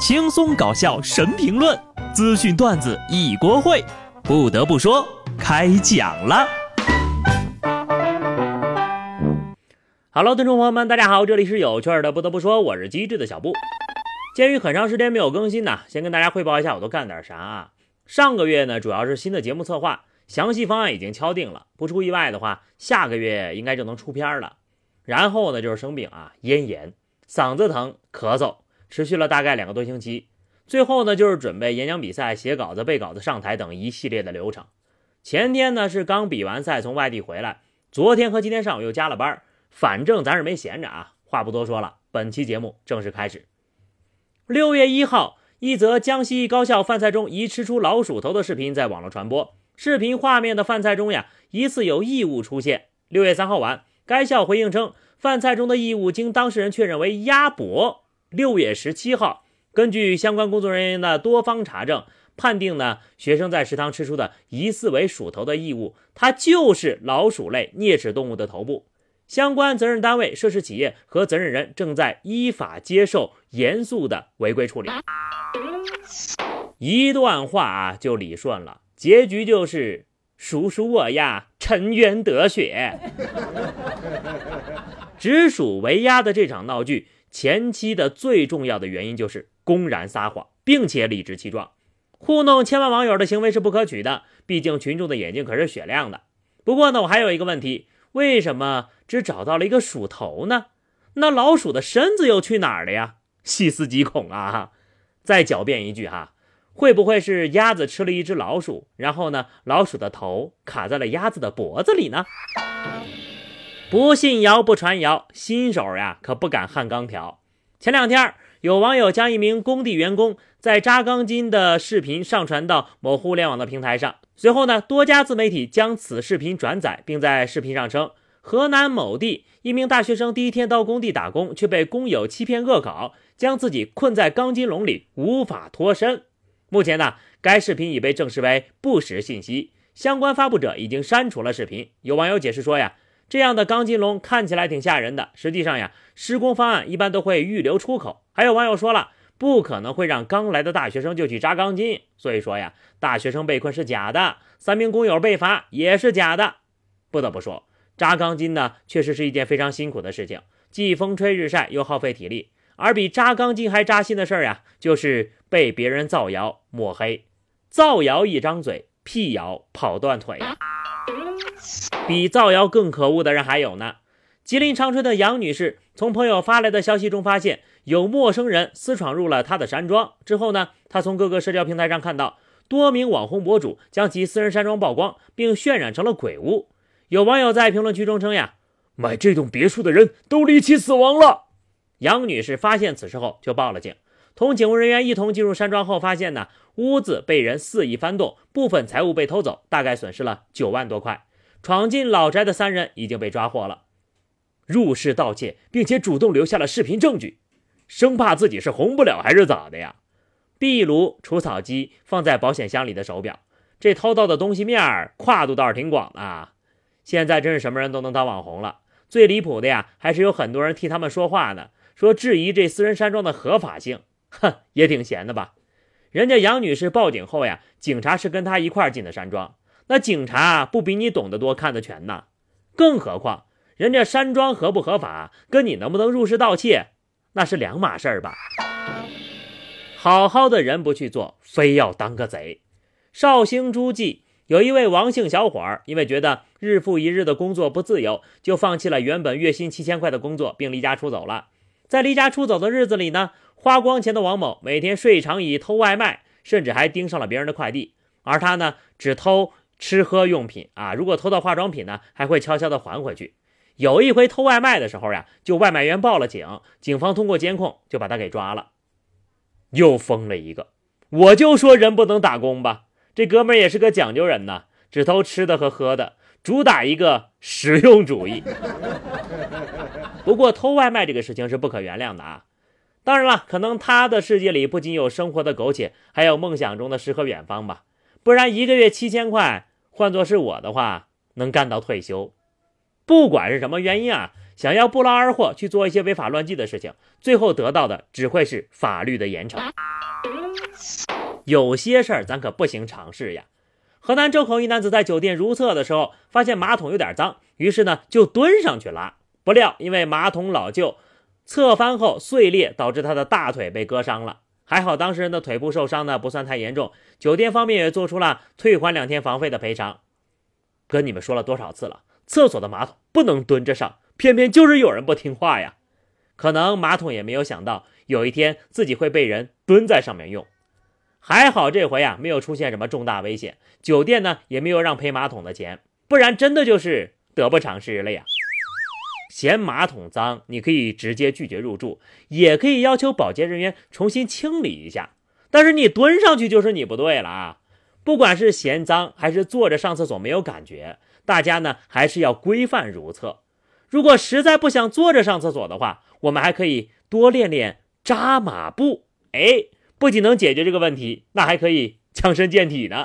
轻松搞笑神评论，资讯段子一锅烩。不得不说，开讲了。Hello，听众朋友们，大家好，这里是有趣的。不得不说，我是机智的小布。鉴于很长时间没有更新呢，先跟大家汇报一下我都干点啥啊。上个月呢，主要是新的节目策划，详细方案已经敲定了。不出意外的话，下个月应该就能出片了。然后呢，就是生病啊，咽炎、嗓子疼、咳嗽。持续了大概两个多星期，最后呢就是准备演讲比赛、写稿子、背稿子、上台等一系列的流程。前天呢是刚比完赛从外地回来，昨天和今天上午又加了班，反正咱是没闲着啊。话不多说了，本期节目正式开始。六月一号，一则江西高校饭菜中疑吃出老鼠头的视频在网络传播，视频画面的饭菜中呀疑似有异物出现。六月三号晚，该校回应称，饭菜中的异物经当事人确认为鸭脖。六月十七号，根据相关工作人员的多方查证，判定呢，学生在食堂吃出的疑似为鼠头的异物，它就是老鼠类啮齿动物的头部。相关责任单位、涉事企业和责任人正在依法接受严肃的违规处理。一段话啊，就理顺了，结局就是鼠鼠我呀，沉冤得雪。直属为鸭的这场闹剧。前期的最重要的原因就是公然撒谎，并且理直气壮，糊弄千万网友的行为是不可取的。毕竟群众的眼睛可是雪亮的。不过呢，我还有一个问题：为什么只找到了一个鼠头呢？那老鼠的身子又去哪儿了呀？细思极恐啊！再狡辩一句哈，会不会是鸭子吃了一只老鼠，然后呢，老鼠的头卡在了鸭子的脖子里呢？不信谣不传谣，新手呀可不敢焊钢条。前两天有网友将一名工地员工在扎钢筋的视频上传到某互联网的平台上，随后呢，多家自媒体将此视频转载，并在视频上称，河南某地一名大学生第一天到工地打工，却被工友欺骗恶搞，将自己困在钢筋笼里无法脱身。目前呢，该视频已被证实为不实信息，相关发布者已经删除了视频。有网友解释说呀。这样的钢筋笼看起来挺吓人的，实际上呀，施工方案一般都会预留出口。还有网友说了，不可能会让刚来的大学生就去扎钢筋，所以说呀，大学生被困是假的，三名工友被罚也是假的。不得不说，扎钢筋呢，确实是一件非常辛苦的事情，既风吹日晒又耗费体力。而比扎钢筋还扎心的事儿呀，就是被别人造谣抹黑，造谣一张嘴，辟谣跑断腿。比造谣更可恶的人还有呢。吉林长春的杨女士从朋友发来的消息中发现，有陌生人私闯入了她的山庄。之后呢，她从各个社交平台上看到多名网红博主将其私人山庄曝光，并渲染成了鬼屋。有网友在评论区中称呀：“买这栋别墅的人都离奇死亡了。”杨女士发现此事后就报了警，同警务人员一同进入山庄后，发现呢屋子被人肆意翻动，部分财物被偷走，大概损失了九万多块。闯进老宅的三人已经被抓获了，入室盗窃，并且主动留下了视频证据，生怕自己是红不了还是咋的呀？壁炉、除草机放在保险箱里的手表，这偷盗的东西面儿跨度倒是挺广的。现在真是什么人都能当网红了，最离谱的呀，还是有很多人替他们说话呢，说质疑这私人山庄的合法性。哼，也挺闲的吧？人家杨女士报警后呀，警察是跟她一块儿进的山庄。那警察不比你懂得多、看得全呐？更何况人家山庄合不合法，跟你能不能入室盗窃，那是两码事儿吧？好好的人不去做，非要当个贼。绍兴诸暨有一位王姓小伙儿，因为觉得日复一日的工作不自由，就放弃了原本月薪七千块的工作，并离家出走了。在离家出走的日子里呢，花光钱的王某每天睡长椅、偷外卖，甚至还盯上了别人的快递，而他呢，只偷。吃喝用品啊，如果偷到化妆品呢，还会悄悄的还回去。有一回偷外卖的时候呀，就外卖员报了警，警方通过监控就把他给抓了。又疯了一个，我就说人不能打工吧。这哥们也是个讲究人呐，只偷吃的和喝的，主打一个实用主义。不过偷外卖这个事情是不可原谅的啊。当然了，可能他的世界里不仅有生活的苟且，还有梦想中的诗和远方吧。不然一个月七千块。换做是我的话，能干到退休。不管是什么原因啊，想要不劳而获去做一些违法乱纪的事情，最后得到的只会是法律的严惩。有些事儿咱可不行尝试呀。河南周口一男子在酒店如厕的时候，发现马桶有点脏，于是呢就蹲上去拉，不料因为马桶老旧，侧翻后碎裂，导致他的大腿被割伤了。还好当事人的腿部受伤呢不算太严重，酒店方面也做出了退还两天房费的赔偿。跟你们说了多少次了，厕所的马桶不能蹲着上，偏偏就是有人不听话呀。可能马桶也没有想到有一天自己会被人蹲在上面用。还好这回啊没有出现什么重大危险，酒店呢也没有让赔马桶的钱，不然真的就是得不偿失了呀。嫌马桶脏，你可以直接拒绝入住，也可以要求保洁人员重新清理一下。但是你蹲上去就是你不对了啊！不管是嫌脏还是坐着上厕所没有感觉，大家呢还是要规范如厕。如果实在不想坐着上厕所的话，我们还可以多练练扎马步。哎，不仅能解决这个问题，那还可以强身健体呢。